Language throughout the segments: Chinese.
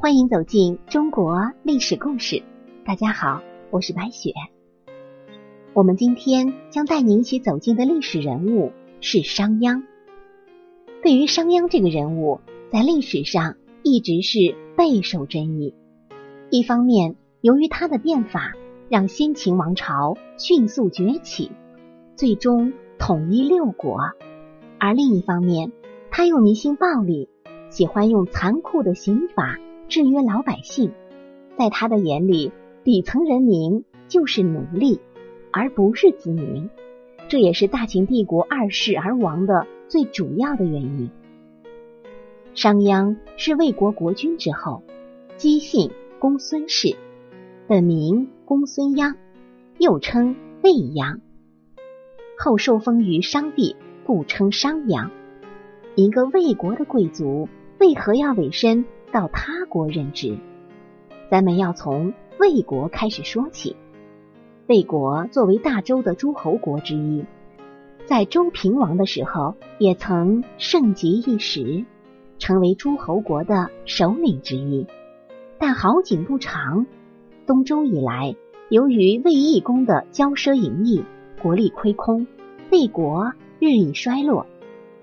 欢迎走进中国历史故事。大家好，我是白雪。我们今天将带您一起走进的历史人物是商鞅。对于商鞅这个人物，在历史上一直是备受争议。一方面，由于他的变法让先秦王朝迅速崛起，最终统一六国；而另一方面，他又迷信暴力，喜欢用残酷的刑法制约老百姓。在他的眼里，底层人民就是奴隶，而不是子民。这也是大秦帝国二世而亡的最主要的原因。商鞅是魏国国君之后，姬姓。公孙氏，本名公孙鞅，又称卫鞅。后受封于商地，故称商鞅。一个魏国的贵族，为何要委身到他国任职？咱们要从魏国开始说起。魏国作为大周的诸侯国之一，在周平王的时候，也曾盛极一时，成为诸侯国的首领之一。但好景不长，东周以来，由于魏懿公的骄奢淫逸，国力亏空，魏国日益衰落。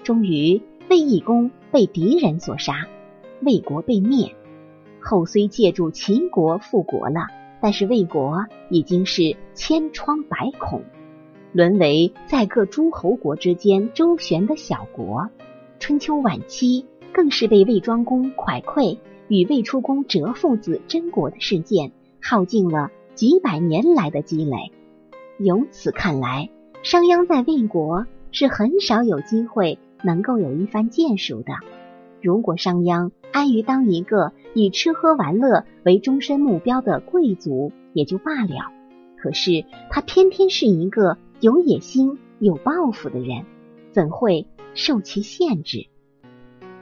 终于，魏懿公被敌人所杀，魏国被灭。后虽借助秦国复国了，但是魏国已经是千疮百孔，沦为在各诸侯国之间周旋的小国。春秋晚期，更是被魏庄公蒯聩。与魏出公折父子争国的事件，耗尽了几百年来的积累。由此看来，商鞅在魏国是很少有机会能够有一番建树的。如果商鞅安于当一个以吃喝玩乐为终身目标的贵族，也就罢了。可是他偏偏是一个有野心、有抱负的人，怎会受其限制？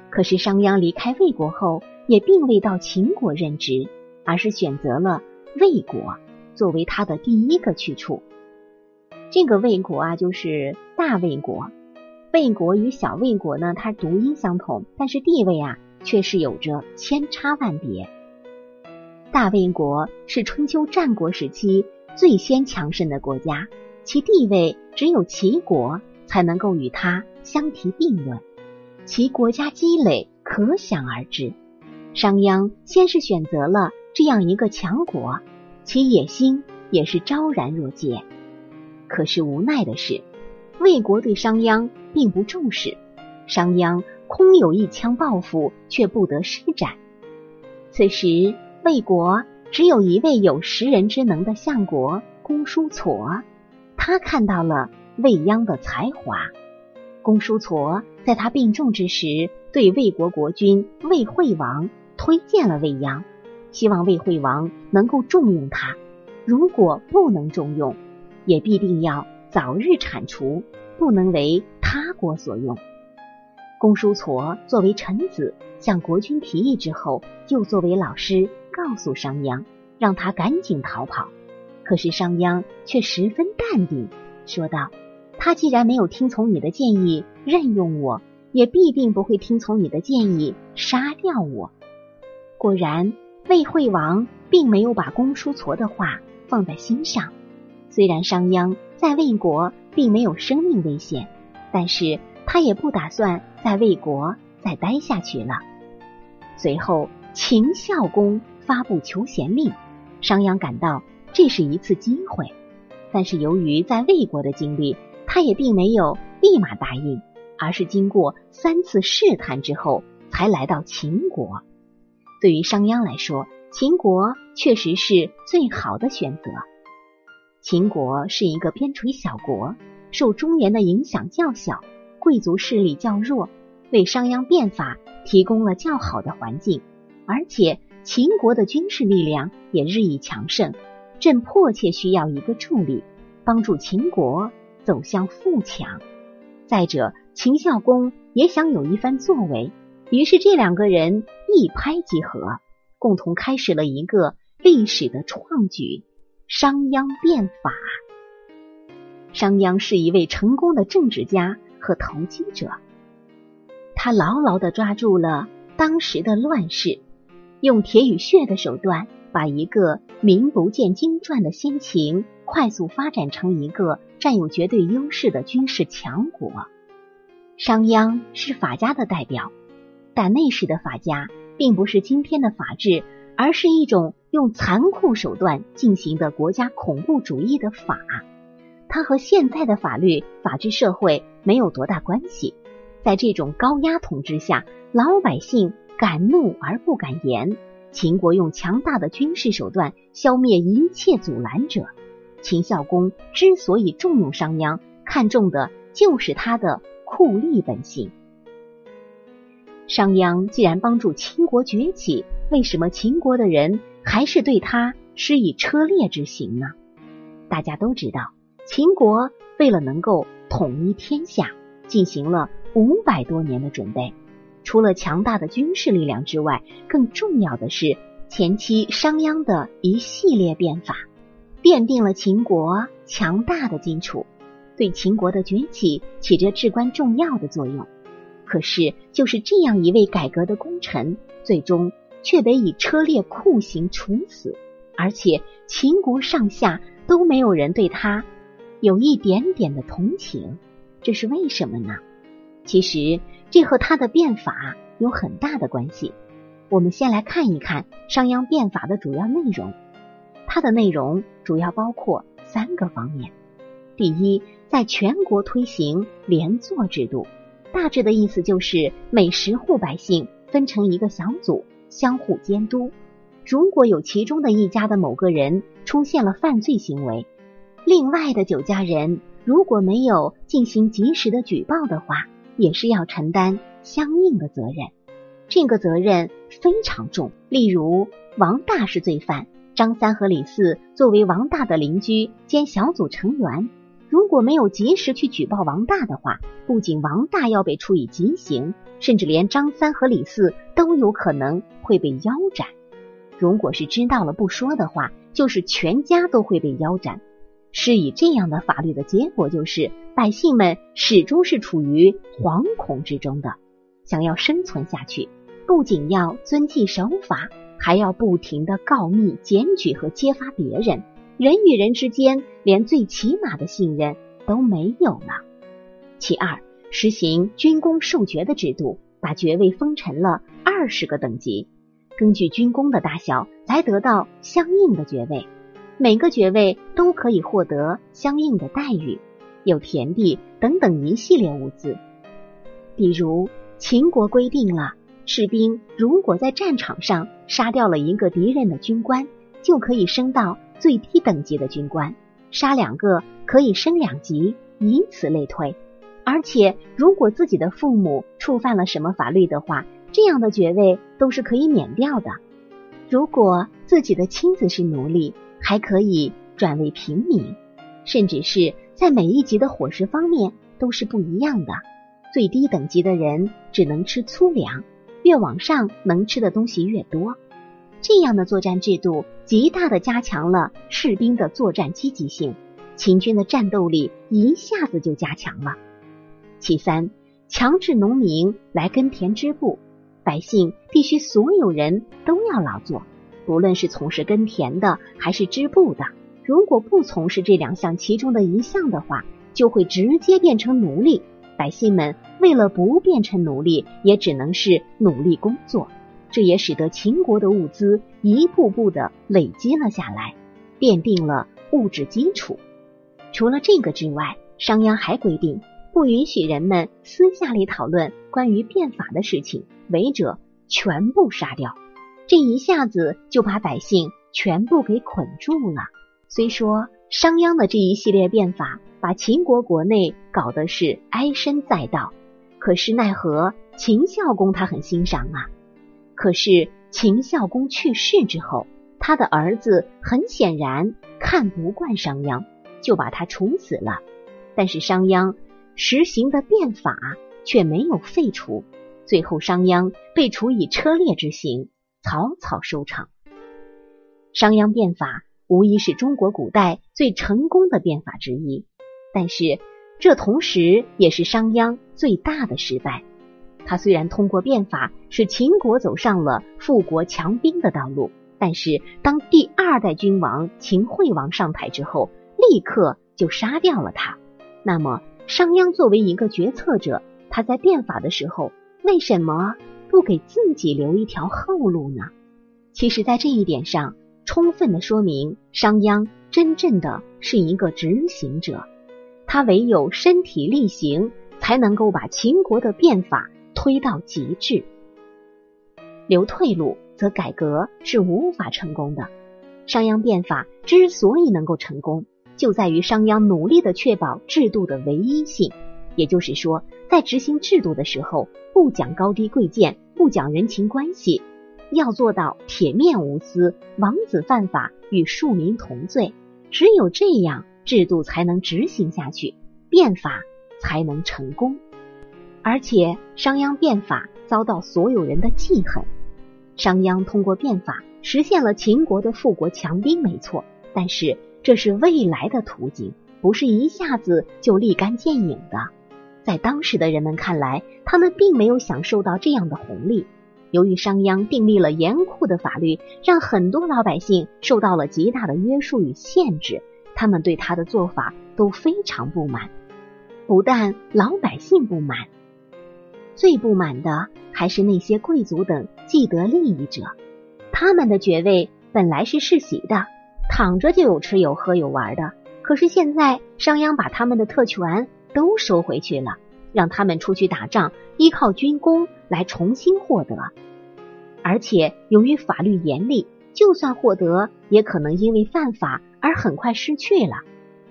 可是商鞅离开魏国后。也并未到秦国任职，而是选择了魏国作为他的第一个去处。这个魏国啊，就是大魏国。魏国与小魏国呢，它读音相同，但是地位啊，却是有着千差万别。大魏国是春秋战国时期最先强盛的国家，其地位只有齐国才能够与它相提并论，其国家积累可想而知。商鞅先是选择了这样一个强国，其野心也是昭然若揭。可是无奈的是，魏国对商鞅并不重视，商鞅空有一腔抱负，却不得施展。此时，魏国只有一位有识人之能的相国公叔痤，他看到了魏鞅的才华。公叔痤在他病重之时，对魏国国君魏惠王。推荐了魏鞅，希望魏惠王能够重用他。如果不能重用，也必定要早日铲除，不能为他国所用。公叔痤作为臣子向国君提议之后，就作为老师告诉商鞅，让他赶紧逃跑。可是商鞅却十分淡定，说道：“他既然没有听从你的建议任用我，也必定不会听从你的建议杀掉我。”果然，魏惠王并没有把公叔痤的话放在心上。虽然商鞅在魏国并没有生命危险，但是他也不打算在魏国再待下去了。随后，秦孝公发布求贤令，商鞅感到这是一次机会，但是由于在魏国的经历，他也并没有立马答应，而是经过三次试探之后，才来到秦国。对于商鞅来说，秦国确实是最好的选择。秦国是一个边陲小国，受中原的影响较小，贵族势力较弱，为商鞅变法提供了较好的环境。而且秦国的军事力量也日益强盛，正迫切需要一个助力，帮助秦国走向富强。再者，秦孝公也想有一番作为。于是，这两个人一拍即合，共同开始了一个历史的创举——商鞅变法。商鞅是一位成功的政治家和投机者，他牢牢的抓住了当时的乱世，用铁与血的手段，把一个名不见经传的先秦快速发展成一个占有绝对优势的军事强国。商鞅是法家的代表，但那时的法家并不是今天的法治，而是一种用残酷手段进行的国家恐怖主义的法。它和现在的法律法治社会没有多大关系。在这种高压统治下，老百姓敢怒而不敢言。秦国用强大的军事手段消灭一切阻拦者。秦孝公之所以重用商鞅，看重的就是他的酷吏本性。商鞅既然帮助秦国崛起，为什么秦国的人还是对他施以车裂之刑呢？大家都知道。秦国为了能够统一天下，进行了五百多年的准备。除了强大的军事力量之外，更重要的是前期商鞅的一系列变法，奠定了秦国强大的基础，对秦国的崛起起着至关重要的作用。可是，就是这样一位改革的功臣，最终却得以车裂酷刑处死，而且秦国上下都没有人对他。有一点点的同情，这是为什么呢？其实这和他的变法有很大的关系。我们先来看一看商鞅变法的主要内容。它的内容主要包括三个方面。第一，在全国推行连坐制度，大致的意思就是每十户百姓分成一个小组，相互监督。如果有其中的一家的某个人出现了犯罪行为，另外的九家人如果没有进行及时的举报的话，也是要承担相应的责任。这个责任非常重。例如，王大是罪犯，张三和李四作为王大的邻居兼小组成员，如果没有及时去举报王大的话，不仅王大要被处以极刑，甚至连张三和李四都有可能会被腰斩。如果是知道了不说的话，就是全家都会被腰斩。是以这样的法律的结果，就是百姓们始终是处于惶恐之中的。想要生存下去，不仅要遵纪守法，还要不停的告密、检举和揭发别人。人与人之间连最起码的信任都没有了。其二，实行军功授爵的制度，把爵位分成了二十个等级，根据军功的大小来得到相应的爵位。每个爵位都可以获得相应的待遇，有田地等等一系列物资。比如，秦国规定了，士兵如果在战场上杀掉了一个敌人的军官，就可以升到最低等级的军官；杀两个可以升两级，以此类推。而且，如果自己的父母触犯了什么法律的话，这样的爵位都是可以免掉的。如果自己的亲子是奴隶，还可以转为平民，甚至是在每一级的伙食方面都是不一样的。最低等级的人只能吃粗粮，越往上能吃的东西越多。这样的作战制度极大的加强了士兵的作战积极性，秦军的战斗力一下子就加强了。其三，强制农民来耕田织布，百姓必须所有人都要劳作。不论是从事耕田的还是织布的，如果不从事这两项其中的一项的话，就会直接变成奴隶。百姓们为了不变成奴隶，也只能是努力工作。这也使得秦国的物资一步步的累积了下来，奠定了物质基础。除了这个之外，商鞅还规定不允许人们私下里讨论关于变法的事情，违者全部杀掉。这一下子就把百姓全部给捆住了。虽说商鞅的这一系列变法把秦国国内搞得是哀声载道，可是奈何秦孝公他很欣赏啊。可是秦孝公去世之后，他的儿子很显然看不惯商鞅，就把他处死了。但是商鞅实行的变法却没有废除，最后商鞅被处以车裂之刑。草草收场。商鞅变法无疑是中国古代最成功的变法之一，但是这同时也是商鞅最大的失败。他虽然通过变法使秦国走上了富国强兵的道路，但是当第二代君王秦惠王上台之后，立刻就杀掉了他。那么商鞅作为一个决策者，他在变法的时候，为什么不给自己留一条后路呢？其实，在这一点上，充分的说明商鞅真正的是一个执行者，他唯有身体力行，才能够把秦国的变法。推到极致，留退路，则改革是无法成功的。商鞅变法之所以能够成功，就在于商鞅努力的确保制度的唯一性。也就是说，在执行制度的时候，不讲高低贵贱，不讲人情关系，要做到铁面无私，王子犯法与庶民同罪。只有这样，制度才能执行下去，变法才能成功。而且商鞅变法遭到所有人的记恨。商鞅通过变法实现了秦国的富国强兵，没错，但是这是未来的途径，不是一下子就立竿见影的。在当时的人们看来，他们并没有享受到这样的红利。由于商鞅订立了严酷的法律，让很多老百姓受到了极大的约束与限制，他们对他的做法都非常不满。不但老百姓不满。最不满的还是那些贵族等既得利益者，他们的爵位本来是世袭的，躺着就有吃有喝有玩的。可是现在商鞅把他们的特权都收回去了，让他们出去打仗，依靠军功来重新获得。而且由于法律严厉，就算获得，也可能因为犯法而很快失去了。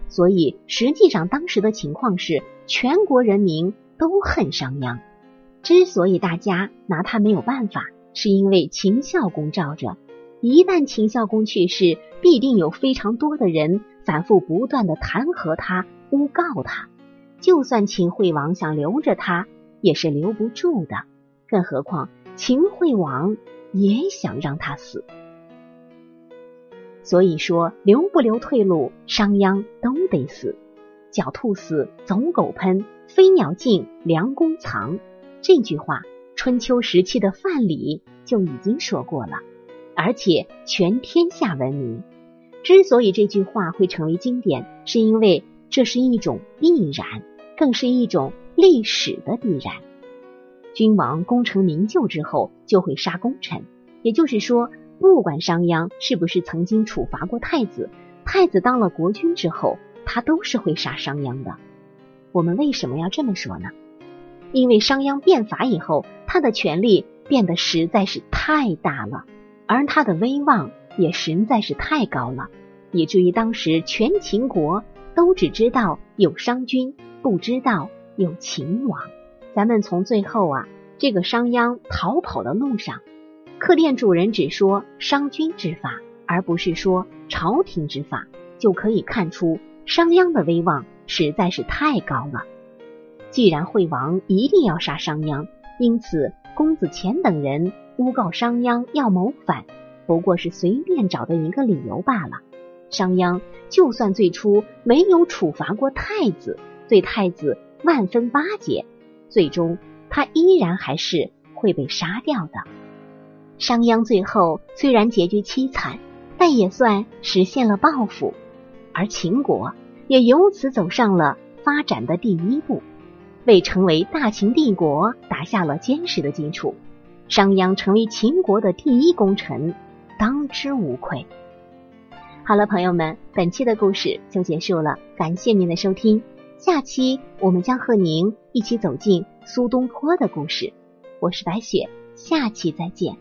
所以实际上当时的情况是，全国人民都恨商鞅。之所以大家拿他没有办法，是因为秦孝公罩着。一旦秦孝公去世，必定有非常多的人反复不断的弹劾他、诬告他。就算秦惠王想留着他，也是留不住的。更何况秦惠王也想让他死。所以说，留不留退路，商鞅都得死。狡兔死，走狗烹；飞鸟尽，良弓藏。这句话，春秋时期的范蠡就已经说过了，而且全天下闻名。之所以这句话会成为经典，是因为这是一种必然，更是一种历史的必然。君王功成名就之后，就会杀功臣。也就是说，不管商鞅是不是曾经处罚过太子，太子当了国君之后，他都是会杀商鞅的。我们为什么要这么说呢？因为商鞅变法以后，他的权力变得实在是太大了，而他的威望也实在是太高了，以至于当时全秦国都只知道有商君，不知道有秦王。咱们从最后啊，这个商鞅逃跑的路上，客店主人只说商君之法，而不是说朝廷之法，就可以看出商鞅的威望实在是太高了。既然惠王一定要杀商鞅，因此公子虔等人诬告商鞅要谋反，不过是随便找的一个理由罢了。商鞅就算最初没有处罚过太子，对太子万分巴结，最终他依然还是会被杀掉的。商鞅最后虽然结局凄惨，但也算实现了报复，而秦国也由此走上了发展的第一步。为成为大秦帝国打下了坚实的基础，商鞅成为秦国的第一功臣，当之无愧。好了，朋友们，本期的故事就结束了，感谢您的收听。下期我们将和您一起走进苏东坡的故事。我是白雪，下期再见。